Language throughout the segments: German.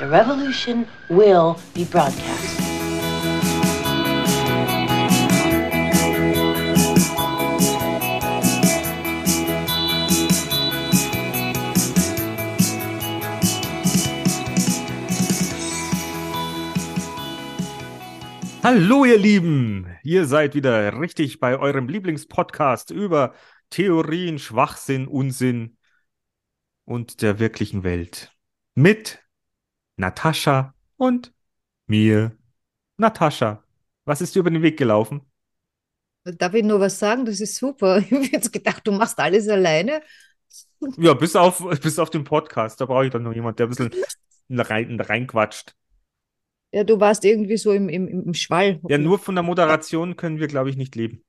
The revolution will be broadcast. Hallo ihr Lieben, ihr seid wieder richtig bei eurem Lieblingspodcast über Theorien, Schwachsinn, Unsinn und der wirklichen Welt. Mit Natascha und mir. Natascha, was ist dir über den Weg gelaufen? Darf ich nur was sagen? Das ist super. Ich habe jetzt gedacht, du machst alles alleine. Ja, bis auf, bis auf den Podcast, da brauche ich dann noch jemand, der ein bisschen rein, reinquatscht. Ja, du warst irgendwie so im, im, im Schwall. Ja, nur von der Moderation können wir, glaube ich, nicht leben.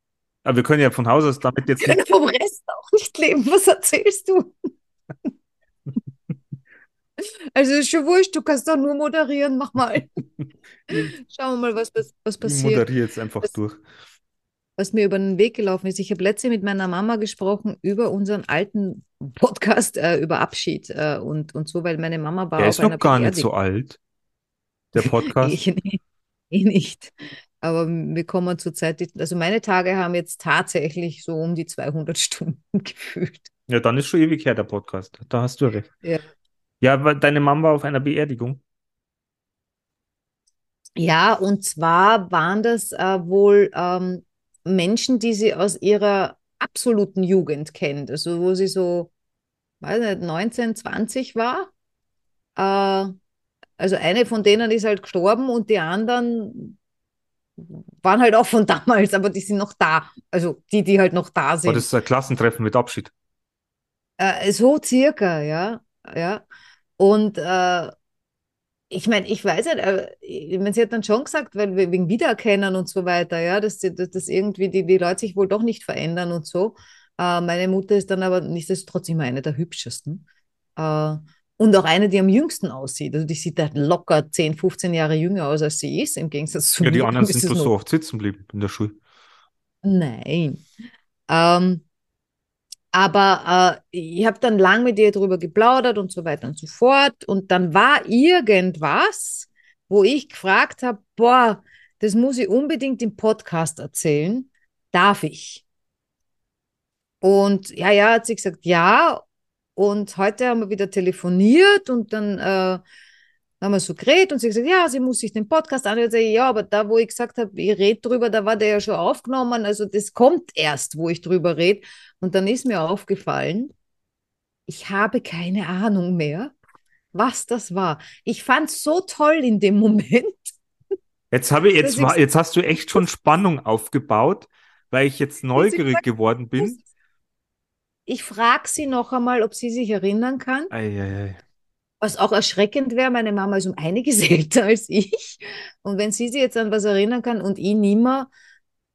Aber wir können ja von Haus aus damit jetzt Wir können vom Rest auch nicht leben. Was erzählst du? Also ist schon wurscht, du kannst doch nur moderieren, mach mal. Schauen wir mal, was, was, was Ich passiert. moderiere jetzt einfach Das- durch. was mir über den Weg gelaufen ist. Ich habe letztens mit meiner Mama gesprochen über unseren alten Podcast, äh, über Abschied äh, und, und so, weil meine Mama war Der ist noch gar nicht so Beerdigung. alt, der Podcast. Ich, nicht- ich nicht. Aber wir kommen zur Zeit, also meine Tage haben jetzt tatsächlich so um die 200 Stunden gefühlt. Ja, dann ist schon ewig her, der Podcast. Da hast du recht. Ja. Ja, weil deine Mama war auf einer Beerdigung. Ja, und zwar waren das äh, wohl ähm, Menschen, die sie aus ihrer absoluten Jugend kennt, also wo sie so, weiß nicht, 19, 20 war. Äh, also eine von denen ist halt gestorben und die anderen waren halt auch von damals, aber die sind noch da. Also die, die halt noch da War sind. das ein Klassentreffen mit Abschied? Äh, so circa, ja, ja. Und äh, ich meine, ich weiß nicht, äh, ich mein, sie hat dann schon gesagt, weil wegen Wiedererkennen und so weiter, ja, dass, dass, dass irgendwie die, die Leute sich wohl doch nicht verändern und so. Äh, meine Mutter ist dann aber nichtsdestotrotz immer eine der hübschesten. Äh, und auch eine, die am jüngsten aussieht. Also die sieht halt locker 10, 15 Jahre jünger aus, als sie ist, im Gegensatz zu Ja, die anderen sind bloß so oft sitzen geblieben in der Schule. Nein. Ähm, aber äh, ich habe dann lang mit ihr darüber geplaudert und so weiter und so fort. Und dann war irgendwas, wo ich gefragt habe, boah, das muss ich unbedingt im Podcast erzählen. Darf ich? Und ja, ja, hat sie gesagt, ja. Und heute haben wir wieder telefoniert und dann äh, haben wir so geredet und sie hat gesagt, ja, sie muss sich den Podcast anhören. Ich Ja, aber da, wo ich gesagt habe, ich rede drüber, da war der ja schon aufgenommen. Also das kommt erst, wo ich drüber rede. Und dann ist mir aufgefallen, ich habe keine Ahnung mehr, was das war. Ich fand es so toll in dem Moment. Jetzt habe ich, jetzt war, jetzt hast du echt schon Spannung aufgebaut, weil ich jetzt neugierig gesagt, geworden bin. Ich frage sie noch einmal, ob sie sich erinnern kann. Eieiei. Was auch erschreckend wäre, meine Mama ist um einiges älter als ich. Und wenn sie sich jetzt an was erinnern kann und ich nimmer,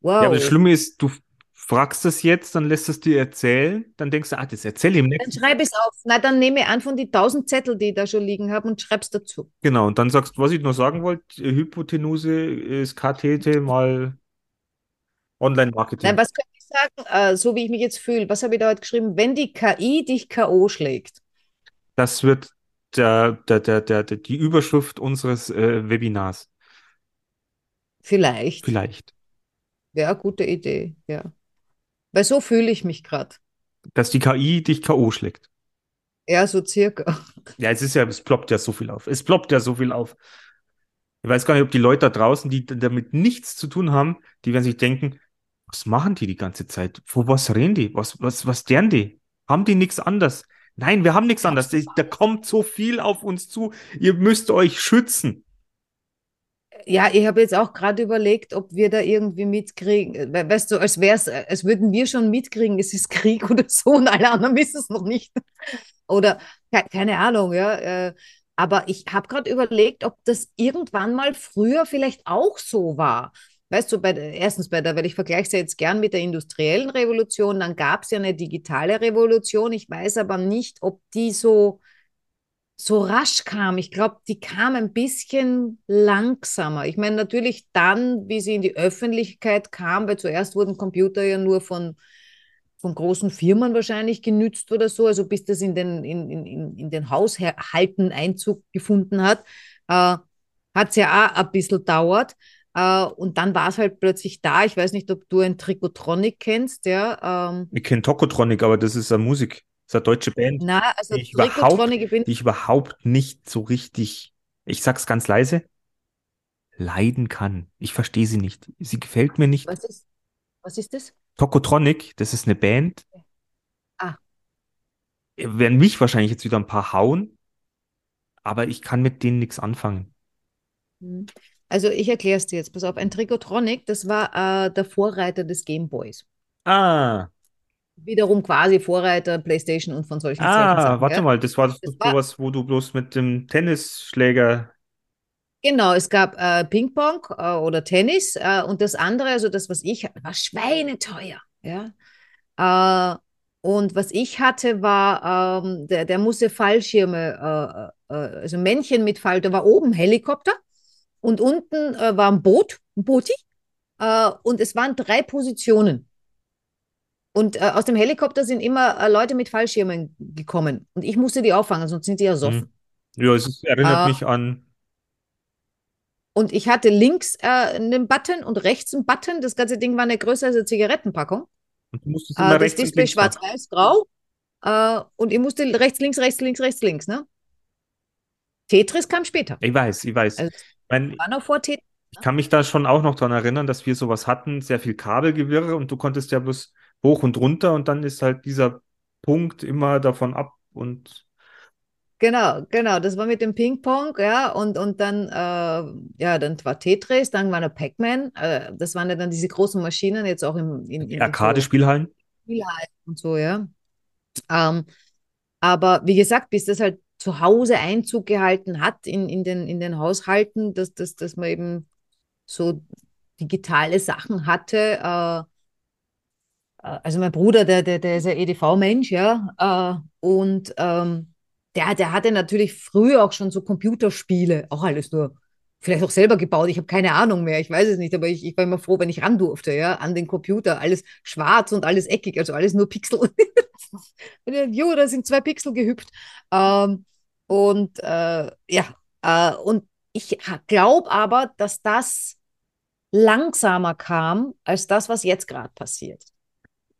wow. Ja, aber das Schlimme ist, du fragst es jetzt, dann lässt es dir erzählen, dann denkst du, ah, das erzähle ich im Dann nächsten. schreibe es auf. Na, dann nehme ich an von die tausend Zettel, die ich da schon liegen habe und schreib's dazu. Genau, und dann sagst du, was ich noch sagen wollte, Hypotenuse ist Kathete mal Online-Marketing. Nein, was könnte ich sagen, äh, so wie ich mich jetzt fühle? Was habe ich da heute geschrieben? Wenn die KI dich K.O. schlägt. Das wird der, der, der, der, die Überschrift unseres äh, Webinars. Vielleicht. Vielleicht. Wäre eine gute Idee, ja. Weil so fühle ich mich gerade. Dass die KI dich K.O. schlägt. Ja, so circa. Ja, es ist ja, es ploppt ja so viel auf. Es ploppt ja so viel auf. Ich weiß gar nicht, ob die Leute da draußen, die damit nichts zu tun haben, die werden sich denken, was machen die die ganze Zeit? Wo was reden die? Was, was, was deren die? Haben die nichts anderes? Nein, wir haben nichts anderes. Da kommt so viel auf uns zu. Ihr müsst euch schützen. Ja, ich habe jetzt auch gerade überlegt, ob wir da irgendwie mitkriegen. We- Weißt du, als wär's, als würden wir schon mitkriegen, es ist Krieg oder so und alle anderen wissen es noch nicht. Oder ke- keine Ahnung, ja. äh, Aber ich habe gerade überlegt, ob das irgendwann mal früher vielleicht auch so war. Weißt du, bei erstens bei der, weil ich vergleiche es ja jetzt gern mit der industriellen Revolution, dann gab es ja eine digitale Revolution. Ich weiß aber nicht, ob die so, so rasch kam. Ich glaube, die kam ein bisschen langsamer. Ich meine, natürlich dann, wie sie in die Öffentlichkeit kam, weil zuerst wurden Computer ja nur von, von großen Firmen wahrscheinlich genützt oder so, also bis das in den, in, in, in den Haushalten Einzug gefunden hat, äh, hat es ja auch ein bisschen dauert. Äh, und dann war es halt plötzlich da. Ich weiß nicht, ob du ein Trikotronic kennst, ja. Ähm, Ich kenne Tokotronic, aber das ist eine Musik. Das ist eine deutsche Band, na, also die ich überhaupt, die ich überhaupt nicht so richtig, ich sag's ganz leise, leiden kann. Ich verstehe sie nicht. Sie gefällt mir nicht. was ist, was ist das? Tokotronic, das ist eine Band. Ah. Werden mich wahrscheinlich jetzt wieder ein paar hauen, aber ich kann mit denen nichts anfangen. Hm. Also ich erkläre es dir jetzt. Pass auf, ein Trikotronic, das war äh, der Vorreiter des Gameboys. Ah, Wiederum quasi Vorreiter PlayStation und von solchen ah, Sachen. warte ja? mal, das war Das doch war- sowas, wo du bloß mit dem Tennisschläger. Genau, es gab äh, Ping-Pong äh, oder Tennis äh, und das andere, also das, was ich, war schweineteuer. Ja? Äh, und was ich hatte, war, ähm, der, der musste Fallschirme, äh, äh, also Männchen mit Fall, da war oben Helikopter und unten äh, war ein Boot, ein Booti, äh, und es waren drei Positionen. Und äh, aus dem Helikopter sind immer äh, Leute mit Fallschirmen gekommen. Und ich musste die auffangen, sonst sind die ersoffen. Hm. Ja, es ist, erinnert Ah. mich an. Und ich hatte links äh, einen Button und rechts einen Button. Das ganze Ding war eine größere als eine Zigarettenpackung. Und du musstest Äh, immer das rechts und Display schwarz-weiß-grau. Äh, und ich musste rechts, links, rechts, links, rechts, links. Ne? Tetris kam später. Ich weiß, ich weiß. Also, Mein, War noch vor Tetris. ich kann mich da schon auch noch dran erinnern, dass wir sowas hatten, sehr viel Kabelgewirre und du konntest ja bloß hoch und runter und dann ist halt dieser Punkt immer davon ab und Genau, genau. Das war mit dem Ping-Pong, ja. Und, und dann, äh, ja, dann war Tetris, dann war noch Pac-Man. Äh, das waren ja dann diese großen Maschinen, jetzt auch im, in, in, Arcade-Spielhallen. Spielhallen und so, ja. Ähm, aber wie gesagt, bis das halt zu Hause Einzug gehalten hat in, in den, in den Haushalten, dass, dass, dass man eben so digitale Sachen hatte. Äh, äh, also mein Bruder, der, der, der ist ja EDV-Mensch, ja. Äh, und ähm, der, der hatte natürlich früher auch schon so Computerspiele, auch alles nur vielleicht auch selber gebaut. Ich habe keine Ahnung mehr, ich weiß es nicht, aber ich, ich war immer froh, wenn ich ran durfte, ja, an den Computer. Alles schwarz und alles eckig, also alles nur Pixel. Und Jo, da sind zwei Pixel gehüpft. Ähm, und äh, ja, äh, und ich glaube aber, dass das langsamer kam als das, was jetzt gerade passiert.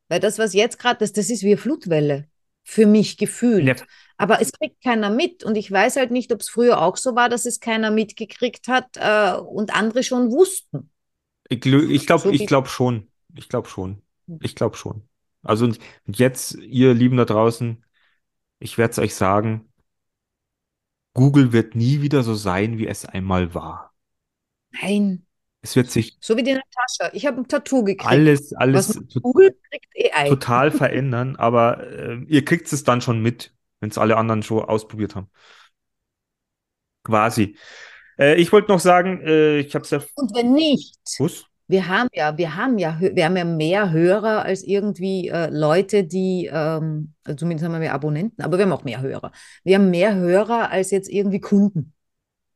Weil das, was jetzt gerade, das, das ist wie eine Flutwelle für mich gefühlt. Ja. Aber es kriegt keiner mit. Und ich weiß halt nicht, ob es früher auch so war, dass es keiner mitgekriegt hat äh, und andere schon wussten. Ich, ich glaube, So ich glaube schon. Ich glaube schon. Ich glaube schon. Also und jetzt, ihr Lieben da draußen, ich werde es euch sagen, Google wird nie wieder so sein, wie es einmal war. Nein, Es wird sich so wie die Natascha. Ich habe ein Tattoo gekriegt. alles, alles Google kriegt AI. total verändern, aber äh, ihr kriegt es dann schon mit, wenn es alle anderen schon ausprobiert haben. Quasi. Äh, ich wollte noch sagen, äh, ich habe es ja. Und wenn nicht, Was? wir haben ja, wir haben ja, wir haben ja mehr Hörer als irgendwie äh, Leute, die, ähm, also zumindest haben wir mehr Abonnenten, aber wir haben auch mehr Hörer. Wir haben mehr Hörer als jetzt irgendwie Kunden.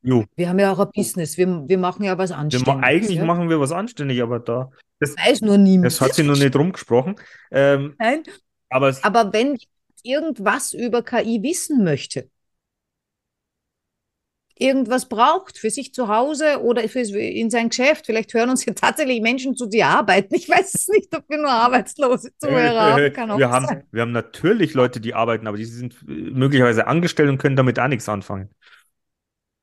Jo. Wir haben ja auch ein Business. Wir, wir machen ja was Anständiges. eigentlich ja? machen wir was anständig, aber da. Das, Weiß nur niemand. das hat sich noch nicht rumgesprochen. Ähm, Nein. aber Aber wenn irgendwas über KI wissen möchte, irgendwas braucht für sich zu Hause oder für, in sein Geschäft, vielleicht hören uns ja tatsächlich Menschen zu, die arbeiten. Ich weiß es nicht, ob wir nur arbeitslose Zuhörer haben. Kann auch wir haben, sein. wir haben natürlich Leute, die arbeiten, aber die sind äh, möglicherweise angestellt und können damit auch nichts anfangen.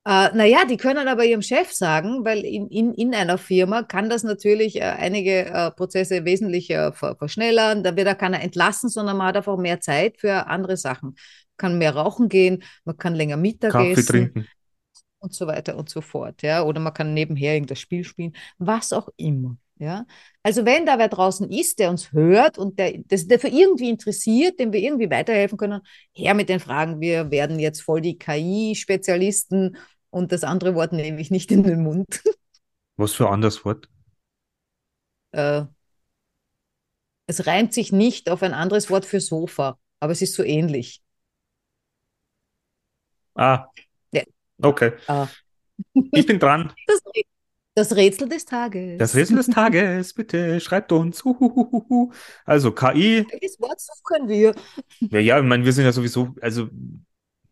Äh, naja, die können aber ihrem Chef sagen, weil in, in, in einer Firma kann das natürlich äh, einige äh, Prozesse wesentlich äh, ver verschnellern. Da wird er keiner entlassen, sondern man hat einfach mehr Zeit für andere Sachen. Kann mehr rauchen gehen, man kann länger Mittag Kaffee essen trinken. und so weiter und so fort. Ja? Oder man kann nebenher irgendein Spiel spielen, was auch immer. Ja? Also wenn da wer draußen ist, der uns hört und der, das, der für irgendwie interessiert, dem wir irgendwie weiterhelfen können, her mit den Fragen. Wir werden jetzt voll die KI-Spezialisten und das andere Wort nehme ich nicht in den Mund. Was für ein anderes Wort? Äh, es reimt sich nicht auf ein anderes Wort für Sofa, aber es ist so ähnlich. Ah. Ja. Okay. Ah. Ich bin dran. Das, Das Rätsel des Tages. Das Rätsel des Tages, bitte schreibt uns. Huhuhuhu. Also KI, Welches Wort suchen wir? ja, ja, ich meine, wir sind ja sowieso, also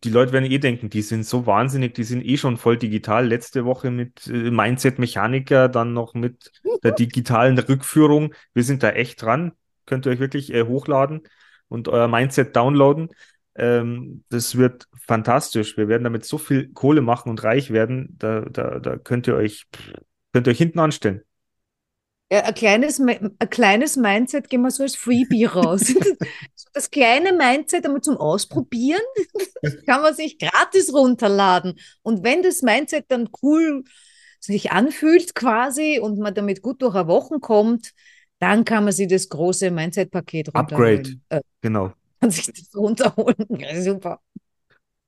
die Leute werden eh denken, die sind so wahnsinnig, die sind eh schon voll digital. Letzte Woche mit äh, Mindset Mechaniker, dann noch mit der digitalen Rückführung. Wir sind da echt dran. Könnt ihr euch wirklich äh, hochladen und euer Mindset downloaden. Ähm, das wird fantastisch. Wir werden damit so viel Kohle machen und reich werden. Da, da, da könnt ihr euch, könnt ihr euch hinten anstellen. Ja, ein kleines, ein kleines Mindset gehen wir so als Freebie raus. Das kleine Mindset einmal zum Ausprobieren, kann man sich gratis runterladen. Und wenn das Mindset dann cool sich anfühlt quasi und man damit gut durch eine Woche kommt, dann kann man sich das große Mindset-Paket runterholen. Upgrade. Äh, Genau. kann sich das runterholen. Ja, super.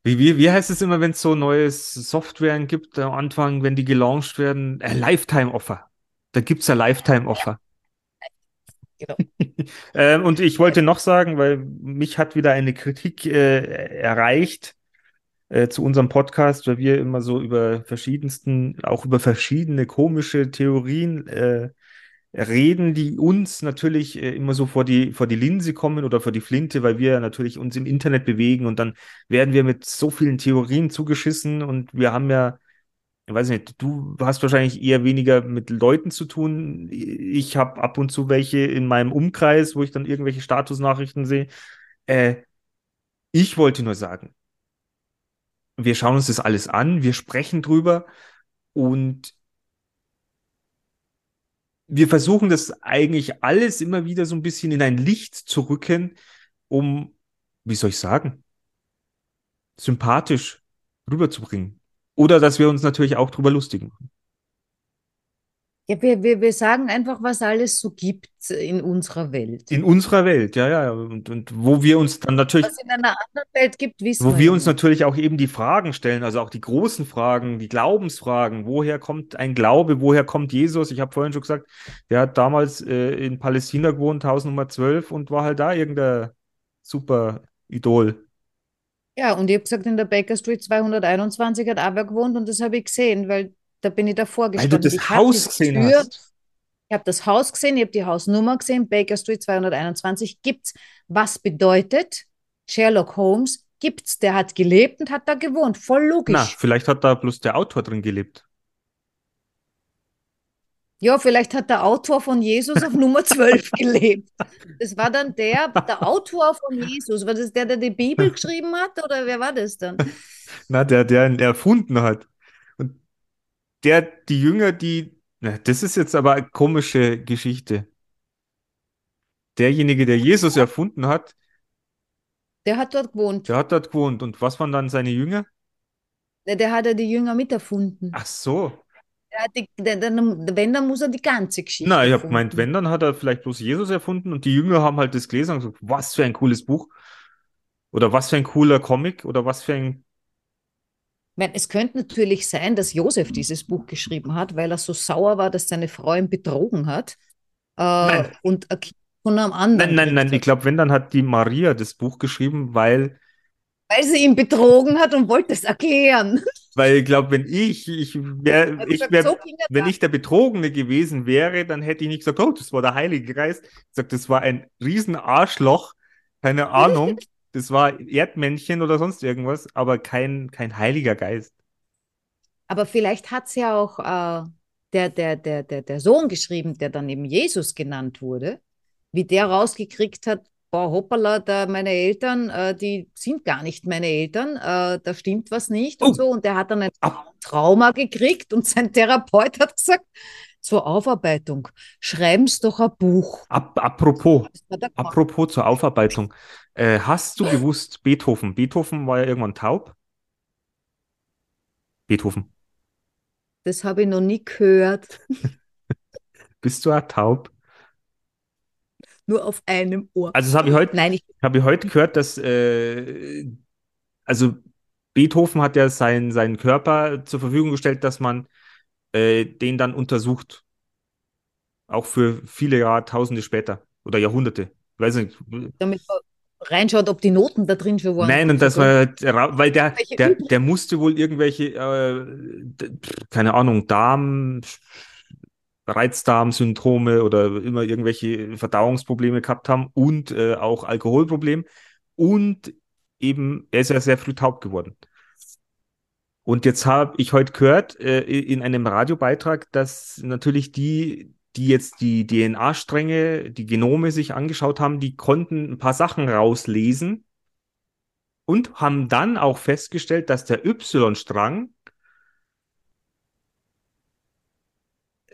Wie, wie, wie heißt es immer, wenn es so neue Softwaren gibt, am Anfang, wenn die gelauncht werden? Lifetime-Offer. Da gibt es ja Lifetime-Offer. Genau. Ähm, und ich wollte noch sagen, weil mich hat wieder eine Kritik äh, erreicht äh, zu unserem Podcast, weil wir immer so über verschiedensten, auch über verschiedene komische Theorien äh, reden, die uns natürlich äh, immer so vor die, vor die Linse kommen oder vor die Flinte, weil wir natürlich uns im Internet bewegen und dann werden wir mit so vielen Theorien zugeschissen und wir haben ja, ich weiß nicht, du hast wahrscheinlich eher weniger mit Leuten zu tun. Ich habe ab und zu welche in meinem Umkreis, wo ich dann irgendwelche Statusnachrichten sehe. Äh, ich wollte nur sagen, wir schauen uns das alles an, wir sprechen drüber und wir versuchen das eigentlich alles immer wieder so ein bisschen in ein Licht zu rücken, um, wie soll ich sagen, sympathisch rüberzubringen. Oder dass wir uns natürlich auch drüber lustigen. Ja, wir, wir, wir sagen einfach, was alles so gibt in unserer Welt. In unserer Welt, ja, ja. Und, und wo wir uns dann natürlich, Was in einer anderen Welt gibt, wissen wo wir ja uns nicht. natürlich auch eben die Fragen stellen, also auch die großen Fragen, die Glaubensfragen. Woher kommt ein Glaube? Woher kommt Jesus? Ich habe vorhin schon gesagt, der hat damals äh, in Palästina gewohnt, Haus Nummer 12 und war halt da irgendein super Idol. Ja, und ich habe gesagt, in der Baker Street 221 hat auch wer gewohnt und das habe ich gesehen, weil da bin ich davor Weil du gestanden. das Ich Haus gesehen Tür, hast. ich habe das Haus gesehen, ich habe die Hausnummer gesehen, Baker Street 221 gibt's. Was bedeutet, Sherlock Holmes gibt's, der hat gelebt und hat da gewohnt. Voll Na, logisch. vielleicht hat da bloß der Autor drin gelebt. Ja, vielleicht hat der Autor von Jesus auf Nummer 12 gelebt. Das war dann der, der Autor von Jesus. War das der, der die Bibel geschrieben hat oder wer war das dann? Na, der, der ihn erfunden hat. Und der, die Jünger, die, na, das ist jetzt aber eine komische Geschichte. Derjenige, der Jesus erfunden hat, Der hat dort gewohnt. der hat dort gewohnt. Und was waren dann seine Jünger? Der, der hat ja die Jünger miterfunden. Ach so. Hat die, der, der, wenn, dann muss er die ganze Geschichte Na, ich habe gemeint, wenn, dann hat er vielleicht bloß Jesus erfunden und die Jünger haben halt das gelesen und gesagt, was für ein cooles Buch. Oder was für ein cooler Comic oder was für ein. Ich meine, es könnte natürlich sein, dass Josef dieses Buch geschrieben hat, weil er so sauer war, dass seine Frau ihn betrogen hat. Äh, Nein. und ein Kind von einem anderen. Nein, nein, nein, gekriegt ich glaube, wenn, dann hat die Maria das Buch geschrieben, weil Weil sie ihn betrogen hat und wollte es erklären. Weil ich glaube, wenn ich, ich wäre, Hat ich wär, so wenn ich der Betrogene gewesen wäre, dann hätte ich nicht gesagt, oh, das war der Heilige Geist. Ich gesagt, das war ein riesen Arschloch, keine Ahnung. Das war Erdmännchen oder sonst irgendwas, aber kein, kein Heiliger Geist. Aber vielleicht hat es ja auch äh, der, der, der, der, der Sohn geschrieben, der dann eben Jesus genannt wurde, wie der rausgekriegt hat, boah, hoppala, da meine Eltern, äh, die sind gar nicht meine Eltern, äh, da stimmt was nicht Oh. und so. Und der hat dann ein Ab- Trauma gekriegt und sein Therapeut hat gesagt, zur Aufarbeitung, schreiben's doch ein Buch. Ap apropos, er apropos zur Aufarbeitung. Äh, hast du gewusst, Beethoven, Beethoven war ja irgendwann taub? Beethoven, Das habe ich noch nie gehört, bist du auch taub? Nur auf einem Ohr. Also das habe ich heute Nein, ich, Ich habe heute gehört, dass äh, also Beethoven hat ja sein, seinen Körper zur Verfügung gestellt, dass man äh, den dann untersucht. Auch für viele Jahrtausende später oder Jahrhunderte. Weiß nicht. damit man reinschaut, ob die Noten da drin schon waren. Nein, und das war halt weil der, der, der musste wohl irgendwelche, äh, keine Ahnung, Darm, Reizdarmsyndrome oder immer irgendwelche Verdauungsprobleme gehabt haben und äh, auch Alkoholproblem. Und eben, er ist ja sehr früh taub geworden. Und jetzt habe ich heute gehört äh, in einem Radiobeitrag, dass natürlich die, die jetzt die DNA-Stränge, die Genome sich angeschaut haben, die konnten ein paar Sachen rauslesen und haben dann auch festgestellt, dass der Y-Strang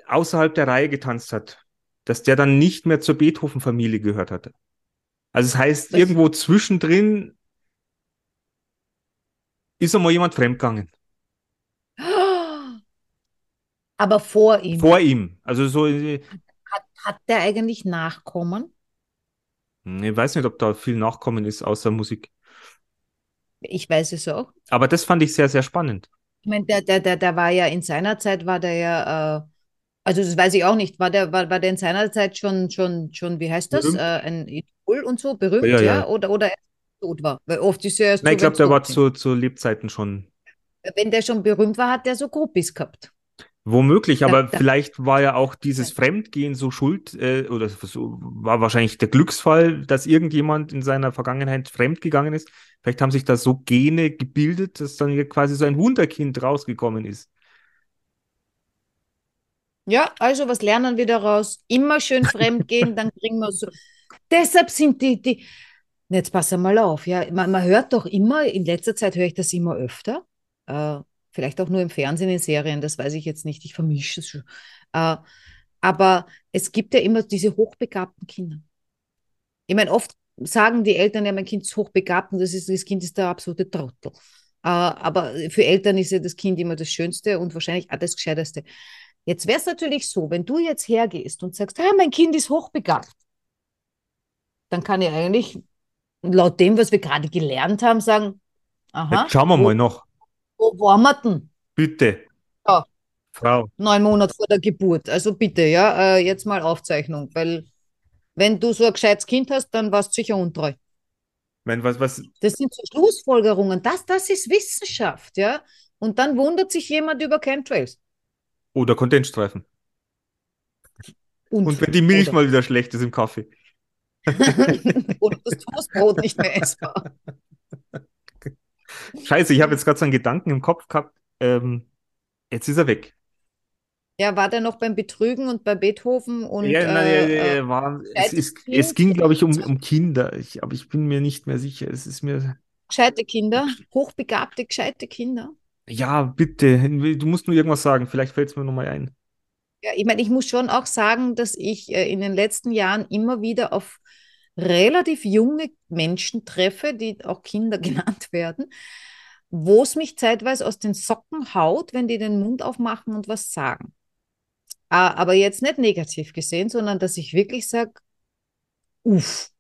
außerhalb der Reihe getanzt hat, dass der dann nicht mehr zur Beethoven-Familie gehört hatte. Also das heißt, Das- irgendwo zwischendrin ist einmal jemand fremdgegangen. Aber vor ihm. Vor ihm. Also so, ich Hat der eigentlich Nachkommen? weiß nicht, ob da viel Nachkommen ist außer Musik. Ich weiß es auch. Aber das fand ich sehr, sehr spannend. Ich meine, der, der, der, der war ja in seiner Zeit, war der ja, äh, also das weiß ich auch nicht, war der, war, war der in seiner Zeit schon, schon, schon, wie heißt das, Berühmt? äh, ein Idol und so, berühmt, Ja, ja, ja. Oder, oder er tot war? Weil oft ist er erst Nein, so, ich glaube, der war zu, zu Lebzeiten schon Wenn der schon berühmt war, hat der so Groupies gehabt. Womöglich, aber da- vielleicht war ja auch dieses Fremdgehen so schuld, äh, oder so war wahrscheinlich der Glücksfall, dass irgendjemand in seiner Vergangenheit fremdgegangen ist. Vielleicht haben sich da so Gene gebildet, dass dann hier quasi so ein Wunderkind rausgekommen ist. Ja, also was lernen wir daraus? Immer schön fremd gehen, dann kriegen wir so. Deshalb sind die, die. Jetzt pass mal auf, ja. Man, man hört doch immer, in letzter Zeit höre ich das immer öfter. Äh, vielleicht auch nur im Fernsehen, in Serien, das weiß ich jetzt nicht, ich vermische es schon. Äh, aber es gibt ja immer diese hochbegabten Kinder. Ich meine, oft sagen die Eltern ja, mein Kind ist hochbegabt und das, ist, das Kind ist der absolute Trottel. Äh, aber für Eltern ist ja das Kind immer das Schönste und wahrscheinlich auch das Gescheiteste. Jetzt wäre es natürlich so, wenn du jetzt hergehst und sagst, ah, mein Kind ist hochbegabt, dann kann ich eigentlich laut dem, was wir gerade gelernt haben, sagen, aha, Jetzt schauen wir wo, mal noch. wo waren wir denn? Bitte. Ja. Frau. Neun Monate vor der Geburt. Also bitte, ja, äh, jetzt mal Aufzeichnung, weil wenn du so ein gescheites Kind hast, dann warst du sicher untreu. Wenn was, was, Das sind so Schlussfolgerungen. Das, das ist Wissenschaft, ja. Und dann wundert sich jemand über Chemtrails. Oder Kondensstreifen. Und wenn die Milch mal wieder schlecht ist im Kaffee. oder das Toastbrot nicht mehr essbar. Scheiße, ich habe jetzt gerade so einen Gedanken im Kopf gehabt. Ähm, jetzt ist er weg. Ja, war der noch beim Betrügen und bei Beethoven und ja, nein, äh, ja, äh, war, es, gescheites ist, es ging, glaube ich, um, um Kinder. Ich, aber ich bin mir nicht mehr sicher. Es ist mir. gescheite Kinder, hochbegabte, gescheite Kinder. Ja, bitte. Du musst nur irgendwas sagen. Vielleicht fällt es mir nochmal ein. Ja, ich meine, ich muss schon auch sagen, dass ich äh, in den letzten Jahren immer wieder auf relativ junge Menschen treffe, die auch Kinder genannt werden, wo es mich zeitweise aus den Socken haut, wenn die den Mund aufmachen und was sagen. Ah, Aber jetzt nicht negativ gesehen, sondern dass ich wirklich sage, uff,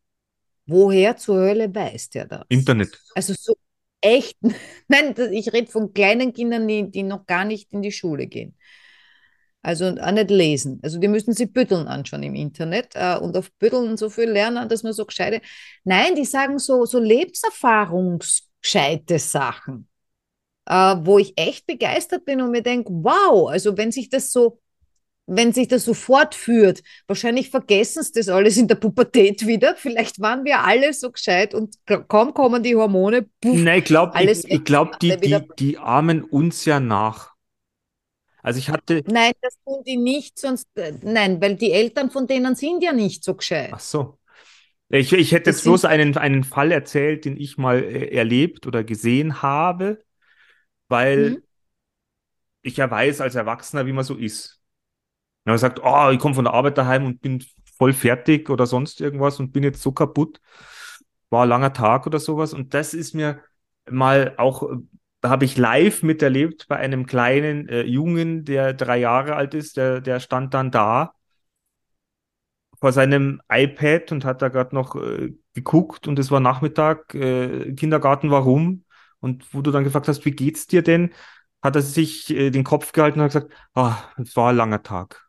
woher zur Hölle weiß der das? Internet. Also so echt, nein, ich rede von kleinen Kindern, die, die noch gar nicht in die Schule gehen. Also auch nicht lesen. Also die müssen sich Bütteln anschauen im Internet äh, und auf Bütteln so viel lernen, dass man so gescheite. Nein, die sagen so, so lebenserfahrungsgescheite Sachen, äh, wo ich echt begeistert bin und mir denke, wow, also wenn sich das so, wenn sich das so fortführt, wahrscheinlich vergessen sie das alles in der Pubertät wieder. Vielleicht waren wir alle so gescheit und kaum kommen die Hormone, puff, Nein, ich glaube, ich, ich glaub, die, die, die ahmen uns ja nach. Also ich hatte. Nein, das tun die nicht, sonst, äh, nein, weil die Eltern von denen sind ja nicht so gescheit. Ach so. Ich, ich hätte Das jetzt bloß einen, einen Fall erzählt, den ich mal äh, erlebt oder gesehen habe, weil Mhm. ich ja weiß als Erwachsener, wie man so ist. Wenn man sagt, oh, ich komme von der Arbeit daheim und bin voll fertig oder sonst irgendwas und bin jetzt so kaputt, war ein langer Tag oder sowas. Und das ist mir mal auch, äh, habe ich live miterlebt bei einem kleinen äh, Jungen, der drei Jahre alt ist, der, der stand dann da vor seinem iPad und hat da gerade noch äh, geguckt und es war Nachmittag, äh, Kindergarten war rum und wo du dann gefragt hast, wie geht's dir denn, hat er sich äh, den Kopf gehalten und hat gesagt, ah, es war ein langer Tag.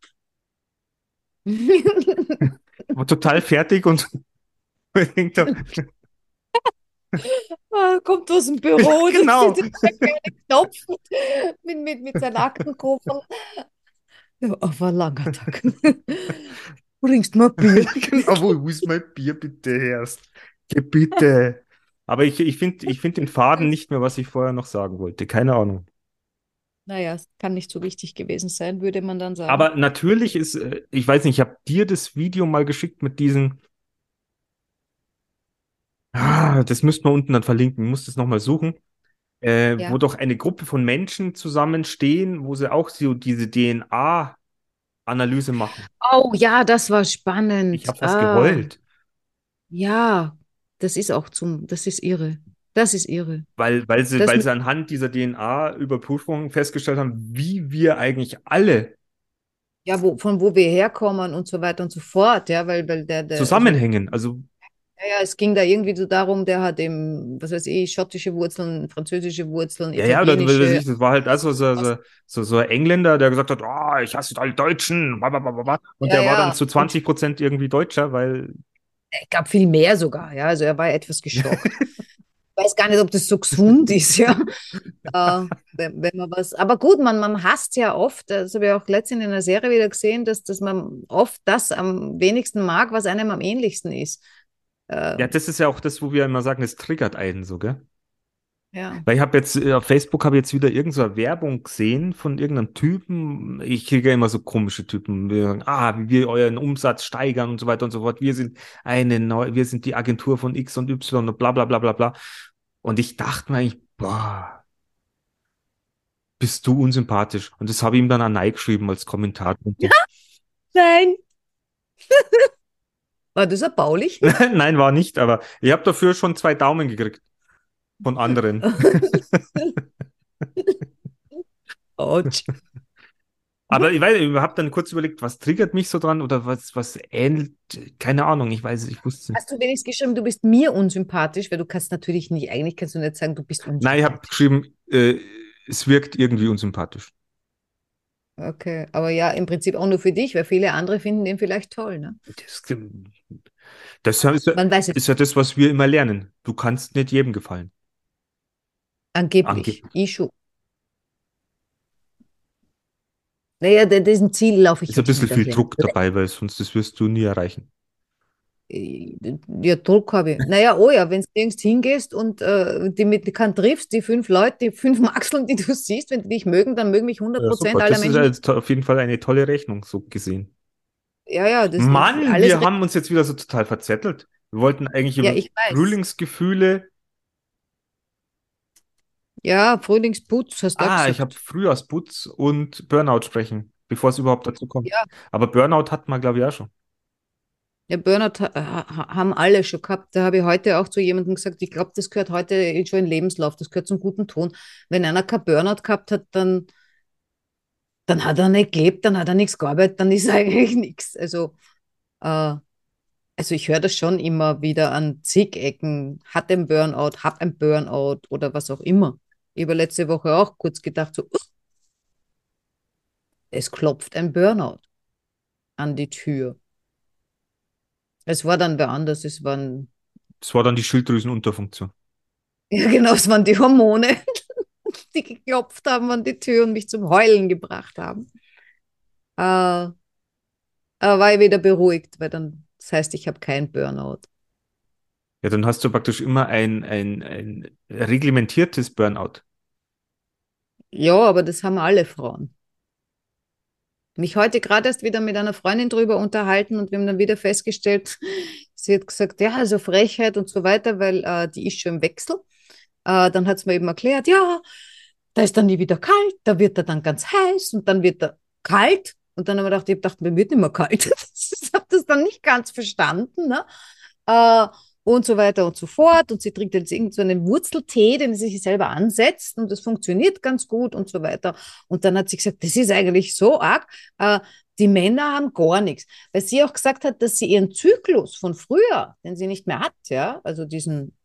War total fertig und Ah, Kommt aus dem Büro, das Genau. Knopf mit, mit, mit seinen Aktenkoffer. Ja, auf ein langer Tag. Bringst mal Bier. genau, wo ist mein Bier bitte erst? Geh bitte. Aber ich, ich finde ich find den Faden nicht mehr, was ich vorher noch sagen wollte. Keine Ahnung. Naja, es kann nicht so wichtig gewesen sein, würde man dann sagen. Aber natürlich ist, äh, ich weiß nicht, ich habe dir das Video mal geschickt mit diesen. Ah, das müsste man unten dann verlinken. Ich muss das nochmal suchen. Äh, Ja. Wo doch eine Gruppe von Menschen zusammenstehen, wo sie auch so diese DNA-Analyse machen. oh ja, das war spannend. Ich habe fast Ah, geheult, Ja, das ist auch zum, das ist irre. Das ist irre. weil, weil, sie, Das weil sie anhand dieser DNA-Überprüfung festgestellt haben, wie wir eigentlich alle Ja, wo, von wo wir herkommen und so weiter und so fort, ja, weil, weil der, der zusammenhängen. Also, Ja, ja, es ging da irgendwie so darum, der hat eben, was weiß ich, schottische Wurzeln, französische Wurzeln, ja, ja, italienische. das war halt also so, so, so, so ein Engländer, der gesagt hat, oh, ich hasse alle Deutschen. bla, bla, bla, bla, bla. Und Ja, der war ja. dann zu 20 Prozent irgendwie Deutscher, weil Ich glaube viel mehr sogar, ja. Also er war etwas geschockt. Weiß gar nicht, ob das so gesund ist, ja. äh, wenn, wenn man was. Aber gut, man, man hasst ja oft, das habe ich auch letztens in einer Serie wieder gesehen, dass, dass man oft das am wenigsten mag, was einem am ähnlichsten ist. Äh, ja, das ist ja auch das, wo wir immer sagen, es triggert einen so, gell? Ja. Weil ich habe jetzt äh, auf Facebook habe ich jetzt wieder irgendeine Werbung gesehen von irgendeinem Typen. Ich kriege ja immer so komische Typen, die sagen, ah, wie wir euren Umsatz steigern und so weiter und so fort. Wir sind eine neue, wir sind die Agentur von X und Y und bla bla bla bla bla. Und ich dachte mir eigentlich, boah, bist du unsympathisch. Und das habe ich ihm dann an Nike geschrieben als Kommentar. drunter. Nein. War das erbaulich? Nein, war nicht, aber ich habe dafür schon zwei Daumen gekriegt von anderen. Autsch. Aber ich weiß, ich habe dann kurz überlegt, was triggert mich so dran oder was, was ähnelt, keine Ahnung, ich weiß, ich wusste nicht. Hast du wenigstens geschrieben, du bist mir unsympathisch, weil du kannst natürlich nicht, eigentlich kannst du nicht sagen, du bist unsympathisch. Nein, ich habe geschrieben, äh, es wirkt irgendwie unsympathisch. Okay, aber ja, im Prinzip auch nur für dich, weil viele andere finden den vielleicht toll, ne? Das, das ist, ja, Man weiß es ist ja das, was wir immer lernen. Du kannst nicht jedem gefallen. Angeblich. angeblich. Ich schon. Naja, diesen Ziel laufe ich Ist ein bisschen viel Druck dabei, weil sonst das wirst du nie erreichen. Äh, Ja, Druck habe ich. Naja, oh ja, wenn du nirgends hingehst und äh, die mit kann triffst, die fünf Leute, die fünf Maxeln, die du siehst, wenn die dich mögen, dann mögen mich 100 Ja, Prozent super. aller Das ist Menschen. auf jeden Fall eine tolle Rechnung, so gesehen. Ja, ja, das Mann, alles wir haben uns jetzt wieder so total verzettelt. Wir wollten eigentlich Ja, über weiß. Frühlingsgefühle. Ja, Frühlingsputz hast du Ah, ich gesagt. habe Frühjahrsputz und Burnout sprechen, bevor es überhaupt dazu kommt. Ja. Aber Burnout hat man, glaube ich, auch schon. Ja, Burnout ha ha- haben alle schon gehabt. Da habe ich heute auch zu jemandem gesagt, ich glaube, das gehört heute schon in den Lebenslauf, das gehört zum guten Ton. Wenn einer kein Burnout gehabt hat, dann, dann hat er nicht gelebt, dann hat er nichts gearbeitet, dann ist eigentlich nichts. Also, äh, also ich höre das schon immer wieder an zig Ecken, hat ein Burnout, hab ein Burnout oder was auch immer. Ich habe letzte Woche auch kurz gedacht, so, "Uh, es klopft ein Burnout an die Tür. Es war dann wer anders, es waren, Das war dann die Schilddrüsenunterfunktion. ja genau, es waren die Hormone, die geklopft haben an die Tür und mich zum Heulen gebracht haben. Äh, aber war ich wieder beruhigt, weil dann, das heißt, ich habe keinen Burnout. Ja, dann hast du praktisch immer ein, ein, ein reglementiertes Burnout. Ja, aber das haben alle Frauen. Mich heute gerade erst wieder mit einer Freundin drüber unterhalten und wir haben dann wieder festgestellt, sie hat gesagt, ja, also Frechheit und so weiter, weil äh, die ist schon im Wechsel. Äh, dann hat es mir eben erklärt, ja, da ist dann nie wieder kalt, da wird er dann ganz heiß und dann wird er kalt. Und dann haben wir gedacht, ich gedacht, mir wird nicht mehr kalt. Ich habe das dann nicht ganz verstanden. Ne? Äh, und so weiter und so fort. Und sie trinkt jetzt irgend so einen Wurzeltee, den sie sich selber ansetzt und das funktioniert ganz gut und so weiter. Und dann hat sie gesagt, das ist eigentlich so arg. Äh, die Männer haben gar nichts. Weil sie auch gesagt hat, dass sie ihren Zyklus von früher, den sie nicht mehr hat, ja, also diesen,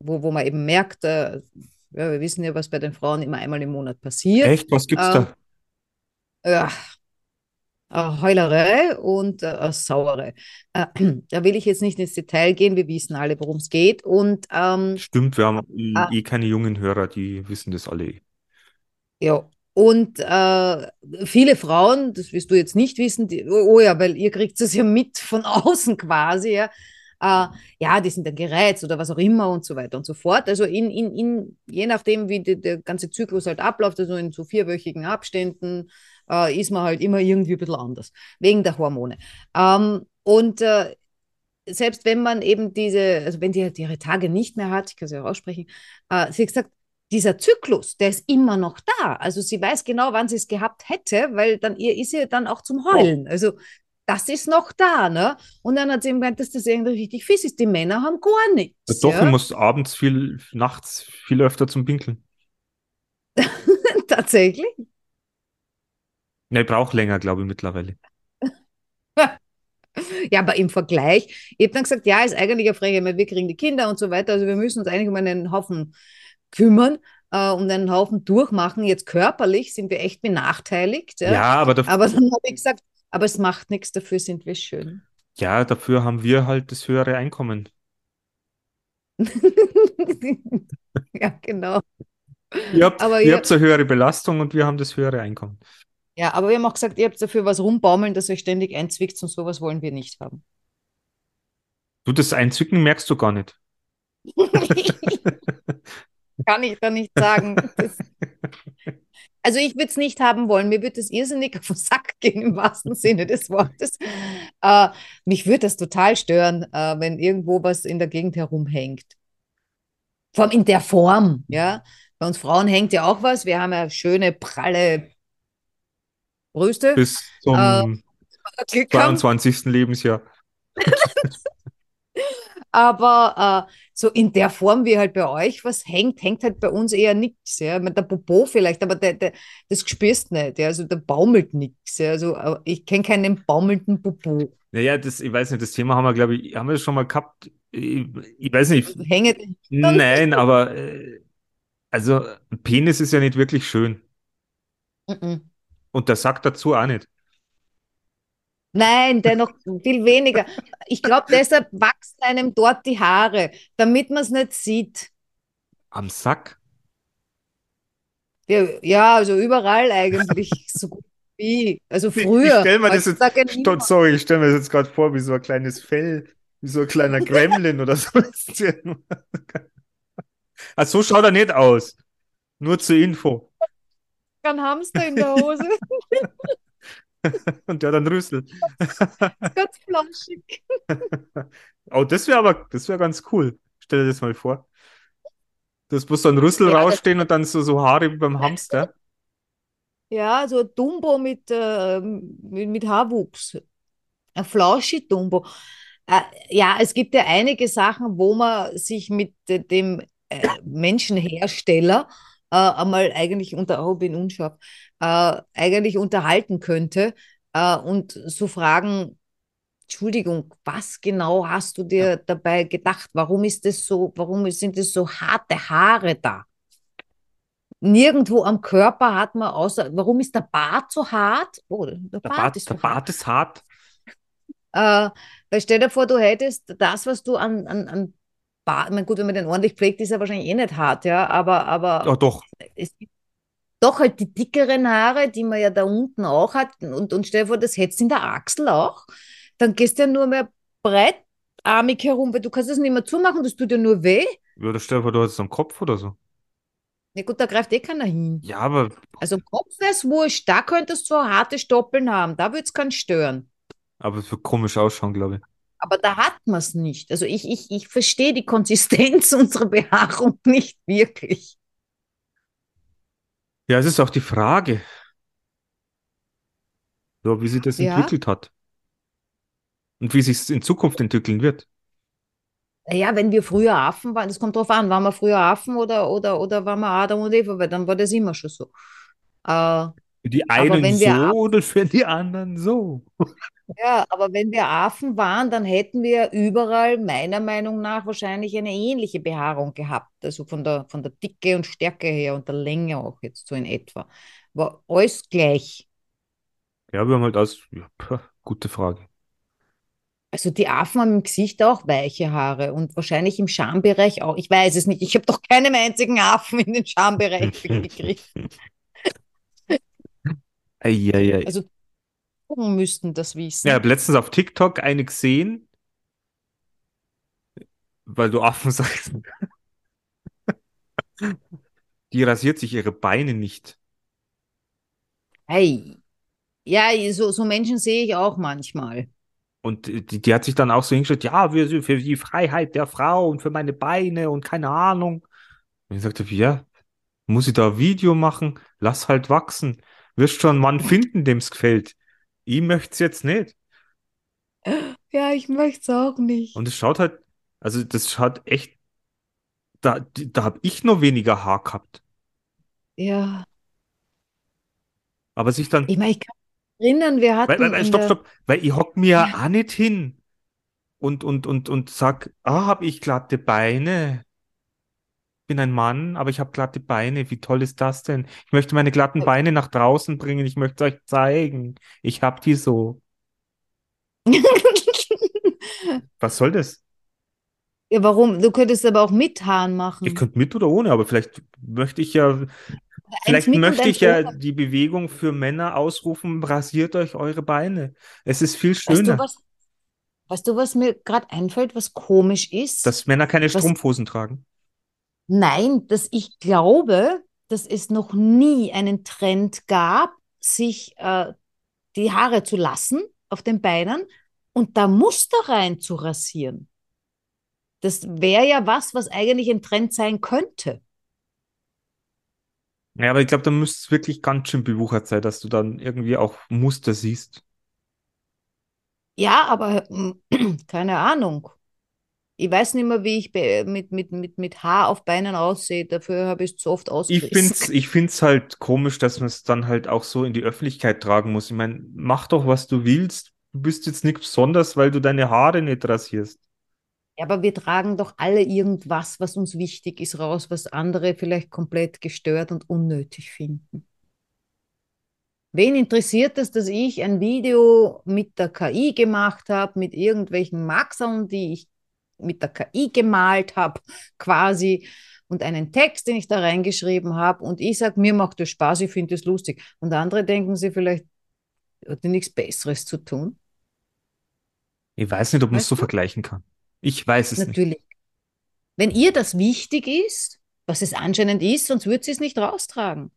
wo, wo man eben merkt, äh, ja, wir wissen ja, was bei den Frauen immer einmal im Monat passiert. Echt? Was gibt's Ähm, da? Ja, äh, Heulerei und äh, Sauerei. Äh, da will ich jetzt nicht ins Detail gehen, wir wissen alle, worum es geht. Und ähm, Stimmt, wir haben eh- ah. eh keine jungen Hörer, die wissen das alle. ja, Und äh, viele Frauen, das wirst du jetzt nicht wissen, die, oh, oh ja, weil ihr kriegt es ja mit von außen quasi, ja, äh, ja, die sind dann gereizt oder was auch immer und so weiter und so fort. Also in, in, in je nachdem, wie die, der ganze Zyklus halt abläuft, also in so vierwöchigen Abständen, äh, ist man halt immer irgendwie ein bisschen anders, wegen der Hormone. Ähm, und äh, selbst wenn man eben diese, also wenn die halt ihre Tage nicht mehr hat, ich kann sie auch aussprechen, äh, sie hat gesagt, dieser Zyklus, der ist immer noch da. Also sie weiß genau, wann sie es gehabt hätte, weil dann ihr ist sie dann auch zum Heulen. Also das ist noch da, ne? Und dann hat sie ihm gemeint, dass das irgendwie richtig fies ist. Die Männer haben gar nichts. Doch, ja? ich muss abends viel, nachts viel öfter zum Pinkeln. Tatsächlich. Ja, ich brauche länger, glaube ich, mittlerweile. Ja, aber im Vergleich, ich habe dann gesagt, ja, ist eigentlich eine Frage, weil wir kriegen die Kinder und so weiter, also wir müssen uns eigentlich um einen Haufen kümmern, äh, um einen Haufen durchmachen. Jetzt körperlich sind wir echt benachteiligt. Ja, Ja, aber aber dann habe ich gesagt, aber es macht nichts, dafür sind wir schön. ja, dafür haben wir halt das höhere Einkommen. ja, genau. Ihr habt, Aber ihr ihr- habt eine höhere Belastung und wir haben das höhere Einkommen. Ja, aber wir haben auch gesagt, ihr habt dafür was rumbaumeln, dass euch ständig einzwickt und sowas wollen wir nicht haben. Du, das Einzücken merkst du gar nicht. Kann ich da nicht sagen. Das, also ich würde es nicht haben wollen. Mir würde es irrsinnig auf den Sack gehen im wahrsten Sinne des Wortes. Äh, mich würde das total stören, äh, wenn irgendwo was in der Gegend herumhängt. Vor allem in der Form, ja. Bei uns Frauen hängt ja auch was. Wir haben ja schöne, pralle Brüste. Bis zum Äh, haben. 22. Lebensjahr. Aber äh, so in der Form, wie halt bei euch was hängt, hängt halt bei uns eher nichts. Ja? Mit der Popo vielleicht, aber der, der, das spürst nicht. Ja? Also da baumelt nichts. Ja? Also, äh, ich kenne keinen baumelnden Popo. Naja, das, ich weiß nicht, das Thema haben wir, glaube ich, haben wir das schon mal gehabt. Ich, ich weiß nicht. Hänge, Nein, aber äh, also ein Penis ist ja nicht wirklich schön. Mhm. Und der Sack dazu auch nicht. Nein, dennoch viel weniger. Ich glaube, deshalb wachsen einem dort die Haare, damit man es nicht sieht. Am Sack? Ja, ja, also überall eigentlich so gut wie. Also früher. Ich stell mir das jetzt, niemand. sorry, ich stelle mir das jetzt gerade vor, wie so ein kleines Fell, wie so ein kleiner Gremlin oder so. Also so schaut er nicht aus. Nur zur Info. Ein Hamster in der Hose, Und der hat einen Rüssel. ganz flauschig. Oh, das wäre aber, das wäre ganz cool. Stell dir das mal vor. Das muss so ein Rüssel Ja, rausstehen und dann so, so Haare wie beim Hamster. Ja, so ein Dumbo mit, äh, mit, mit Haarwuchs. Ein Flauschi-Dumbo. Äh, ja, es gibt ja einige Sachen, wo man sich mit äh, dem Menschenhersteller äh, einmal eigentlich unter, oh, bin unscharf, äh, eigentlich unterhalten könnte äh, und so fragen, Entschuldigung, was genau hast du dir dabei gedacht? Warum ist es so, warum sind es so harte Haare da? Nirgendwo am Körper hat man außer, warum ist der Bart so hart? Oh, der Der Bart Bart, ist der so hart. Bart ist hart. Äh, weil stell dir vor, du hättest das, was du an, an, an Meine, gut, wenn man den ordentlich pflegt, ist er wahrscheinlich eh nicht hart, ja, aber, aber Oh, doch. es gibt doch halt die dickeren Haare, die man ja da unten auch hat und, und stell dir vor, das hättest du in der Achsel auch, dann gehst du ja nur mehr breitarmig herum, weil du kannst das nicht mehr zumachen, das tut dir nur weh. Ja, stell dir vor, du hast so einen Kopf oder so. Ja gut, da greift eh keiner hin. Ja, aber Also im Kopf wäre es wurscht, da könntest du harte Stoppeln haben, da würde es keinen stören. Aber es wird komisch ausschauen, glaube ich. Aber da hat man es nicht. Also ich, ich, ich verstehe die Konsistenz unserer Behaarung nicht wirklich. Ja, es ist auch die Frage, ja, wie sich das Ja. entwickelt hat. Und wie sich es in Zukunft entwickeln wird. Naja, wenn wir früher Affen waren, das kommt drauf an, waren wir früher Affen oder, oder, oder waren wir Adam und Eva, weil dann war das immer schon so. Äh, Für die einen so ab- oder für die anderen so. ja, aber wenn wir Affen waren, dann hätten wir überall meiner Meinung nach wahrscheinlich eine ähnliche Behaarung gehabt. Also von der, von der Dicke und Stärke her und der Länge auch jetzt so in etwa. War alles gleich. Ja, wir haben halt aus. Ja, gute Frage. Also die Affen haben im Gesicht auch weiche Haare und wahrscheinlich im Schambereich auch. Ich weiß es nicht. Ich habe doch keinen einzigen Affen in den Schambereich gekriegt. Eieiei. Also Drogen müssten das wissen. Ja, ich habe letztens auf TikTok eine gesehen, weil du Affen sagst. Die rasiert sich ihre Beine nicht. Hey. Ja, so, so Menschen sehe ich auch manchmal. Und die, die hat sich dann auch so hingestellt, ja, für, für die Freiheit der Frau und für meine Beine und keine Ahnung. Und ich sagte, ja, muss ich da ein Video machen? Lass halt wachsen. Wirst schon einen Mann finden, dem's gefällt. Ich möchte es jetzt nicht. Ja, ich möchte es auch nicht. Und es schaut halt, also das schaut echt, da, da habe ich nur weniger Haar gehabt. Ja. Aber sich dann, Ich meine, ich kann mich erinnern, wir hatten weil, weil, weil, stopp, stopp, weil ich hock mir Ja. auch nicht hin und, und, und, und sag, ah, hab ich glatte Beine. Bin ein Mann, aber ich habe glatte Beine. Wie toll ist das denn? Ich möchte meine glatten Beine nach draußen bringen. Ich möchte euch zeigen. Ich hab die so. Was soll das? Ja, warum? Du könntest aber auch mit Haaren machen. Ich könnte mit oder ohne, aber vielleicht möchte ich ja, vielleicht möchte ich ja ohne. die Bewegung für Männer ausrufen, rasiert euch eure Beine. Es ist viel Weißt du, schöner, was, weißt du, was mir gerade einfällt, was komisch ist? dass Männer keine Was- Strumpfhosen tragen. Nein, dass ich glaube, dass es noch nie einen Trend gab, sich äh, die Haare zu lassen auf den Beinen und da Muster rein zu rasieren. Das wäre ja was, was eigentlich ein Trend sein könnte. Ja, aber ich glaube, da müsste es wirklich ganz schön bewuchert sein, dass du dann irgendwie auch Muster siehst. Ja, aber keine Ahnung. Ich weiß nicht mehr, wie ich mit, mit, mit, mit Haar auf Beinen aussehe. Dafür habe ich es zu oft Ich ausgerissen. find's, ich find's halt komisch, dass man es dann halt auch so in die Öffentlichkeit tragen muss. Ich meine, mach doch, was du willst. Du bist jetzt nichts Besonderes, weil du deine Haare nicht rasierst. Ja, aber wir tragen doch alle irgendwas, was uns wichtig ist, raus, was andere vielleicht komplett gestört und unnötig finden. Wen interessiert es, dass ich ein Video mit der KI gemacht habe, mit irgendwelchen Maxern, die ich mit der KI gemalt habe, quasi, und einen Text, den ich da reingeschrieben habe, und ich sage, mir macht das Spaß, ich finde das lustig. Und andere denken sich vielleicht, hat nichts Besseres zu tun. Ich weiß nicht, ob man es so du? vergleichen kann. Ich weiß es nicht. Natürlich. Wenn ihr das wichtig ist, was es anscheinend ist, sonst würde sie es nicht raustragen.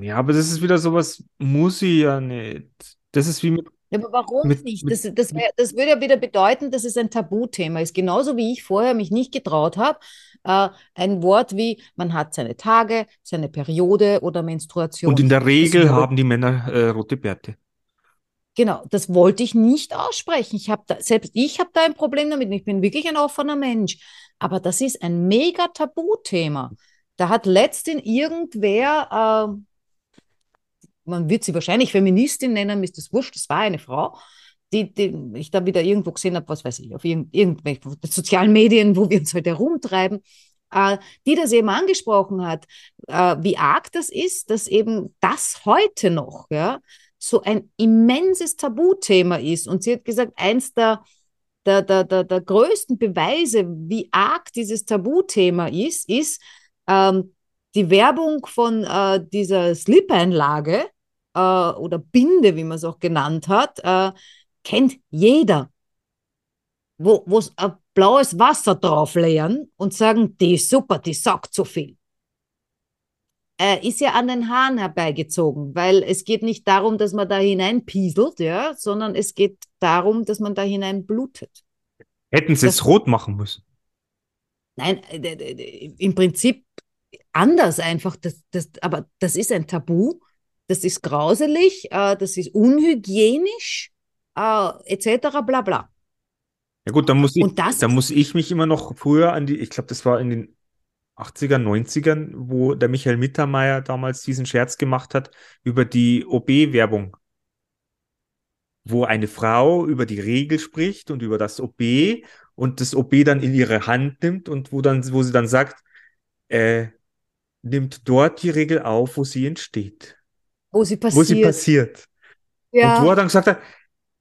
Ja, aber das ist wieder sowas, muss ich ja nicht. Das ist wie mit, Ja, Aber warum Mit- nicht? mit- Das, das, wär, das würde ja wieder bedeuten, dass es ein Tabuthema ist. Genauso wie ich vorher mich nicht getraut habe, äh, ein Wort wie man hat seine Tage, seine Periode oder Menstruation. und in der Regel Das- haben die Männer äh, rote Bärte. Genau, das wollte ich nicht aussprechen. Ich habe da, selbst ich habe da ein Problem damit. Ich bin wirklich ein offener Mensch. Aber das ist ein mega Tabuthema. Da hat letztens irgendwer, äh, man wird sie wahrscheinlich Feministin nennen, ist das wurscht, das war eine Frau, die, die ich da wieder irgendwo gesehen habe, was weiß ich, auf irgend, irgendwelchen sozialen Medien, wo wir uns halt herumtreiben, äh, die das eben angesprochen hat, äh, wie arg das ist, dass eben das heute noch, ja, so ein immenses Tabuthema ist. Und sie hat gesagt, eins der, der, der, der, der größten Beweise, wie arg dieses Tabuthema ist, ist ähm, die Werbung von äh, dieser Slip-Einlage äh, oder Binde, wie man es auch genannt hat, äh, kennt jeder. Wo es blaues Wasser drauf leeren und sagen, die ist super, die sagt so viel äh, ist ja an den Haaren herbeigezogen, weil es geht nicht darum, dass man da hineinpieselt, ja, sondern es geht darum, dass man da hinein blutet. Hätten sie Das- es rot machen müssen. Nein, äh, im Prinzip anders einfach, das, das, aber das ist ein Tabu, das ist grauselig, äh, das ist unhygienisch, äh, etc. bla bla. Ja gut, dann muss ich, dann muss ich mich immer noch früher an die, ich glaube, das war in den 80ern, 90ern, wo der Michael Mittermeier damals diesen Scherz gemacht hat über die OB-Werbung. Wo eine Frau über die Regel spricht und über das OB und das OB dann in ihre Hand nimmt und wo dann, wo sie dann sagt, äh, nimmt dort die Regel auf, wo sie entsteht, wo sie wo sie passiert. passiert. Ja. Und wo er dann gesagt hat,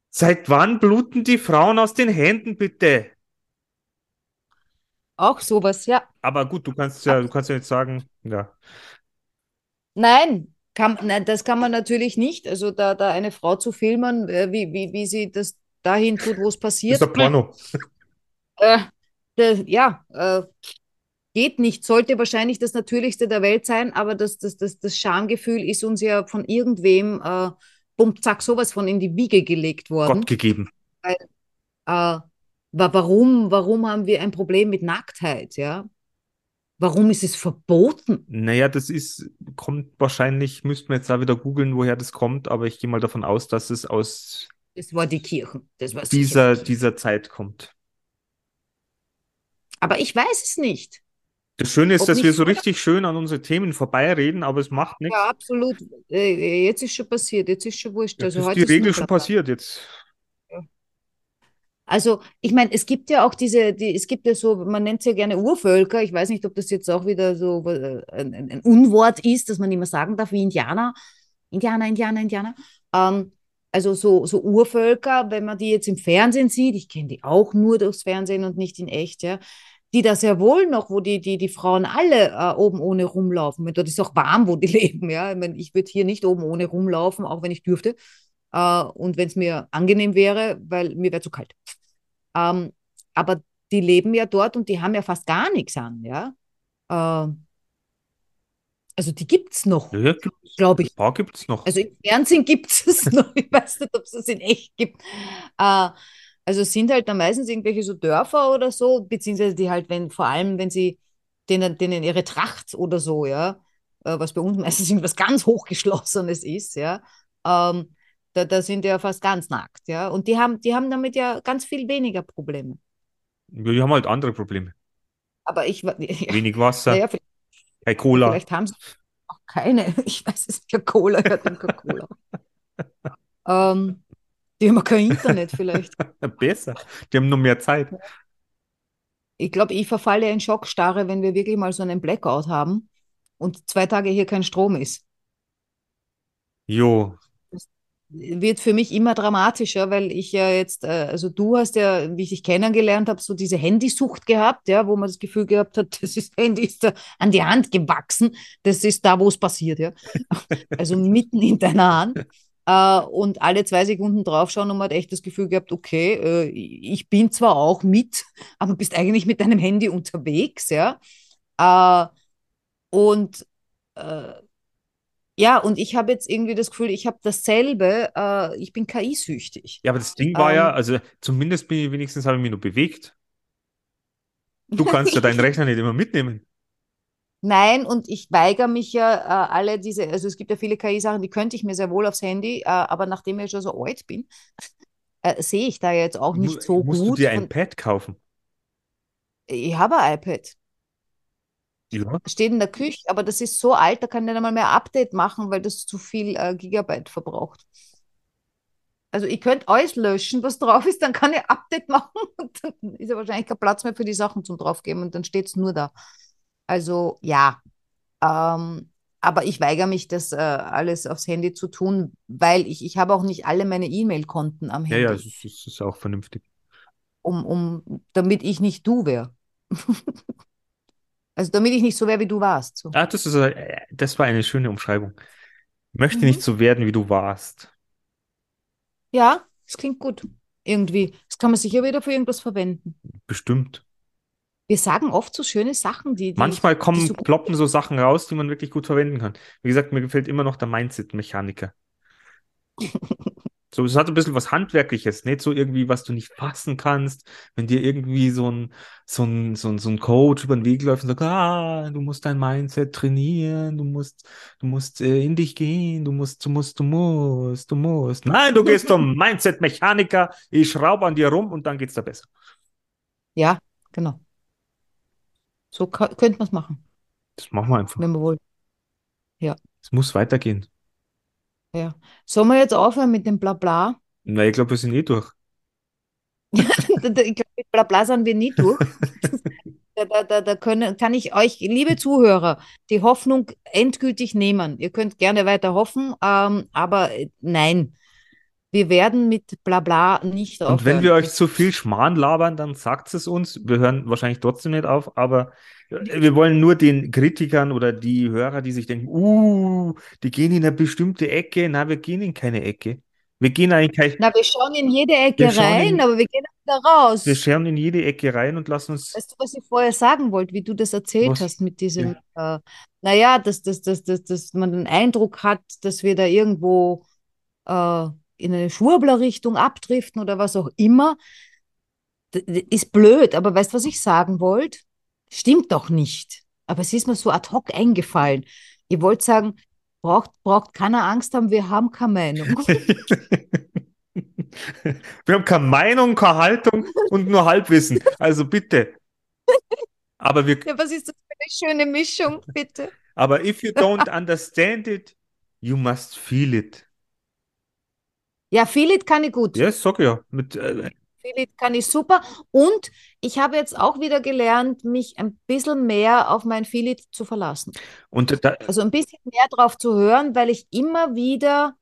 seit wann bluten die Frauen aus den Händen, bitte? Auch sowas, ja. Aber gut, du kannst ja, du kannst ja jetzt sagen, ja. Nein, kann, nein, das kann man natürlich nicht. Also da, da eine Frau zu filmen, äh, wie, wie, wie sie das dahin tut, wo es Das passiert. ist ein Porno. Äh, das, ja, äh, geht nicht. Sollte wahrscheinlich das Natürlichste der Welt sein, aber das, das, das, das Schamgefühl ist uns ja von irgendwem, äh, bumm, zack, sowas von in die Wiege gelegt worden. Gott gegeben. Äh, wa- warum, warum haben wir ein Problem mit Nacktheit, ja? Warum ist es verboten? Naja, das ist, kommt wahrscheinlich, müssten wir jetzt da wieder googeln, woher das kommt, aber ich gehe mal davon aus, dass es aus Das war die Kirche. Das war dieser, sicher. dieser Zeit kommt. Aber ich weiß es nicht. Das Schöne ist, Ob dass wir so richtig schön an unsere Themen vorbeireden, aber es macht nichts. Ja, absolut. Äh, Jetzt ist schon passiert, jetzt ist schon wurscht. Jetzt Also ist die Regel schon Blabla. passiert. Jetzt Also, ich meine, es gibt ja auch diese, die, es gibt ja so, man nennt es ja gerne Urvölker. Ich weiß nicht, ob das jetzt auch wieder so äh, ein, ein, Unwort ist, dass man mehr sagen darf, wie Indianer. Indianer, Indianer, Indianer. Ähm, also so, so Urvölker, wenn man die jetzt im Fernsehen sieht, ich kenne die auch nur durchs Fernsehen und nicht in echt, ja, die da sehr wohl noch, wo die, die, die Frauen alle äh, oben ohne rumlaufen. Dort ist auch warm, wo die leben, ja. Ich, mein, ich würde hier nicht oben ohne rumlaufen, auch wenn ich dürfte. Äh, und wenn es mir angenehm wäre, weil mir wäre zu kalt. Ähm, aber die leben ja dort und die haben ja fast gar nichts an, ja. Ähm, also die gibt es noch, ja, glaube ein ich. paar gibt es noch. Also im Fernsehen gibt es es noch. Ich weiß nicht, ob es das in echt gibt. Äh, also es sind halt dann meistens irgendwelche so Dörfer oder so, beziehungsweise die halt, wenn, vor allem, wenn sie denen, denen ihre Tracht oder so, ja, äh, was bei uns meistens irgendwas ganz Hochgeschlossenes ist, ja, ähm, da, da sind die ja fast ganz nackt, ja. Und die haben, die haben damit ja ganz viel weniger Probleme. Ja, die haben halt andere Probleme. Aber ich, ja, Wenig Wasser, vielleicht, kein Cola. vielleicht haben sie auch keine. Ich weiß es nicht, Cola, hört den Cola. ähm, die haben kein Internet vielleicht. Besser. Die haben nur mehr Zeit. Ich glaube, ich verfalle in Schockstarre, wenn wir wirklich mal so einen Blackout haben und zwei Tage hier kein Strom ist. Jo, Wird für mich immer dramatischer, weil ich ja jetzt, äh, also du hast ja, wie ich dich kennengelernt habe, so diese Handysucht gehabt, ja, wo man das Gefühl gehabt hat, das ist, Handy ist da an die Hand gewachsen, das ist da, wo es passiert, ja. Also mitten in deiner Hand. Äh, und alle zwei Sekunden draufschauen und man hat echt das Gefühl gehabt, okay, äh, ich bin zwar auch mit, aber bist eigentlich mit deinem Handy unterwegs, ja. Äh, und ja, und ich habe jetzt irgendwie das Gefühl, ich habe dasselbe, ich bin KI-süchtig. Ja, aber das Ding war ja, Ähm. also zumindest bin ich wenigstens habe ich mich nur bewegt. Du kannst ja deinen Rechner nicht immer mitnehmen. Nein, und ich weigere mich ja äh, alle diese, also es gibt ja viele KI-Sachen, die könnte ich mir sehr wohl aufs Handy, äh, aber nachdem ich schon so alt bin, äh, sehe ich da jetzt auch nicht so musst du gut. dir ein Pad kaufen? ich habe ein iPad, Ja. steht in der Küche, aber das ist so alt, da kann ich nicht einmal mehr Update machen, weil das zu viel äh, Gigabyte verbraucht. Also ich könnte alles löschen, was drauf ist, dann kann ich Update machen und dann ist ja wahrscheinlich kein Platz mehr für die Sachen zum draufgeben und dann steht es nur da. Also ja, ähm, aber ich weigere mich, das äh, alles aufs Handy zu tun, weil ich, ich habe auch nicht alle meine E-Mail-Konten am Ja, Handy, ja, das ist, das ist auch vernünftig. um, um, damit ich nicht du wäre. Also damit ich nicht so wäre, wie du warst. So. Ah, das ist, äh, das war eine schöne Umschreibung. Ich möchte Mhm. nicht so werden, wie du warst. Ja, das klingt gut. Irgendwie. Das kann man sicher wieder für irgendwas verwenden. Bestimmt. Wir sagen oft so schöne Sachen, die, die, Manchmal die kommen, so gut ploppen so Sachen raus, die man wirklich gut verwenden kann. Wie gesagt, mir gefällt immer noch der Mindset-Mechaniker. So, es hat ein bisschen was Handwerkliches, nicht so irgendwie, was du nicht fassen kannst, wenn dir irgendwie so ein, so ein, so ein, so ein Coach über den Weg läuft und sagt, ah, du musst dein Mindset trainieren, du musst, du musst äh, in dich gehen, du musst, du musst, du musst, du musst. Nein, du gehst zum Mindset-Mechaniker, ich schraube an dir rum und dann geht's dir besser. Ja, genau. So könnte man es machen, Das machen wir einfach. wenn wir wollen. Es muss weitergehen. Ja. Sollen wir jetzt aufhören mit dem Blabla? Na, ich glaube, wir sind eh durch. ich glaube, mit Blabla sind wir nie durch. Da, da, da, da können, kann ich euch, liebe Zuhörer, die Hoffnung endgültig nehmen. Ihr könnt gerne weiter hoffen, ähm, aber äh, nein, wir werden mit Blabla nicht Und wenn aufhören. wir euch zu viel Schmarrn labern, dann sagt es uns. Wir hören wahrscheinlich trotzdem nicht auf, aber Wir wollen nur den Kritikern oder die Hörer, die sich denken, uh, die gehen in eine bestimmte Ecke. Na, wir gehen in keine Ecke. Wir gehen eigentlich Na, wir schauen in jede Ecke rein, in- aber wir gehen auch wieder raus. wir schauen in jede Ecke rein und lassen uns. Weißt du, was ich vorher sagen wollte, wie du das erzählt Was? hast mit diesem, äh, naja, dass, dass, dass, dass, dass man den Eindruck hat, dass wir da irgendwo äh, in eine Schwurbler-Richtung abdriften oder was auch immer. Ist blöd, aber weißt du, was ich sagen wollte? Stimmt doch nicht. Aber es ist mir so ad hoc eingefallen. Ich wollte sagen, braucht, braucht keiner Angst haben, wir haben keine Meinung. Wir haben keine Meinung, keine Haltung und nur Halbwissen. Also bitte. Aber wir, Ja, was ist das für eine schöne Mischung, bitte? aber if you don't understand it, you must feel it. Ja, Philipp kann ich gut. Ja, yes, sag ja. Mit, äh, Philipp kann ich super. Und ich habe jetzt auch wieder gelernt, mich ein bisschen mehr auf mein Philipp zu verlassen. und da, Also ein bisschen mehr drauf zu hören, weil ich immer wieder,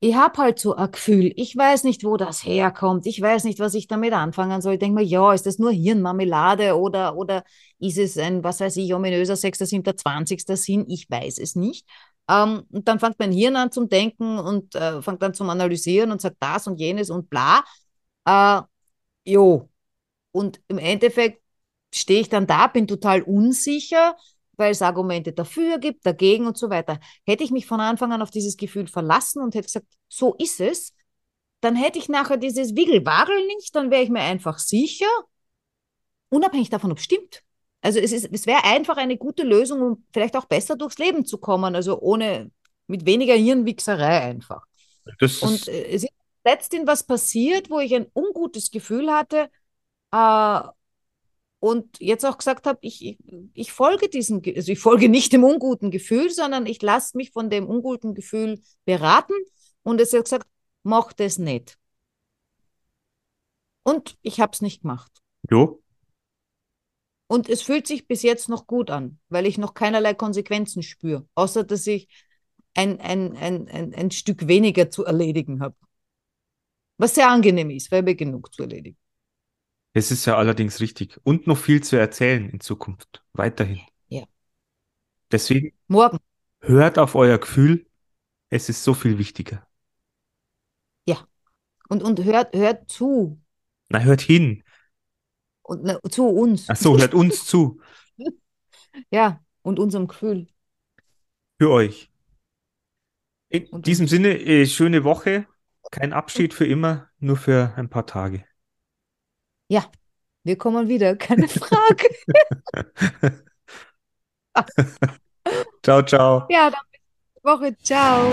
ich habe halt so ein Gefühl, ich weiß nicht, wo das herkommt, ich weiß nicht, was ich damit anfangen soll. Ich denke mir, ja, ist das nur Hirnmarmelade oder, oder ist es ein, was weiß ich, ominöser 6., 7., 20. Sinn? Ich weiß es nicht. Ähm, und dann fängt mein Hirn an zum Denken und äh, fängt an zum Analysieren und sagt das und jenes und bla. Äh, jo. Und im Endeffekt stehe ich dann da, bin total unsicher, weil es Argumente dafür gibt, dagegen und so weiter. Hätte ich mich von Anfang an auf dieses Gefühl verlassen und hätte gesagt, so ist es, dann hätte ich nachher dieses Wiggelwagel nicht, dann wäre ich mir einfach sicher, unabhängig davon, ob es stimmt. Also es ist, es wäre einfach eine gute Lösung, um vielleicht auch besser durchs Leben zu kommen, also ohne, mit weniger Hirnwichserei einfach. das Und äh, es ist letztens was passiert, wo ich ein ungutes Gefühl hatte äh, und jetzt auch gesagt habe, ich, ich, ich folge diesem, also ich folge nicht dem unguten Gefühl, sondern ich lasse mich von dem unguten Gefühl beraten und es hat gesagt, mach das nicht. Und ich habe es nicht gemacht. jo, Und es fühlt sich bis jetzt noch gut an, weil ich noch keinerlei Konsequenzen spüre, außer dass ich ein, ein, ein, ein, ein Stück weniger zu erledigen habe. Was sehr angenehm ist, weil wir genug zu erledigen. es ist ja allerdings richtig. Und noch viel zu erzählen in Zukunft. Weiterhin. Ja. Deswegen Morgen. hört auf euer Gefühl. Es ist so viel wichtiger. Und, und hört, hört zu. Na, hört hin. Und na, zu uns. Ach so, hört uns zu. Ja, und unserem Gefühl. Für euch. In Und diesem. Sinne, äh, schöne Woche. Kein Abschied für immer, nur für ein paar Tage. Ja, wir kommen wieder, keine Frage. ciao, ciao. ja, dann bis Woche. Ciao.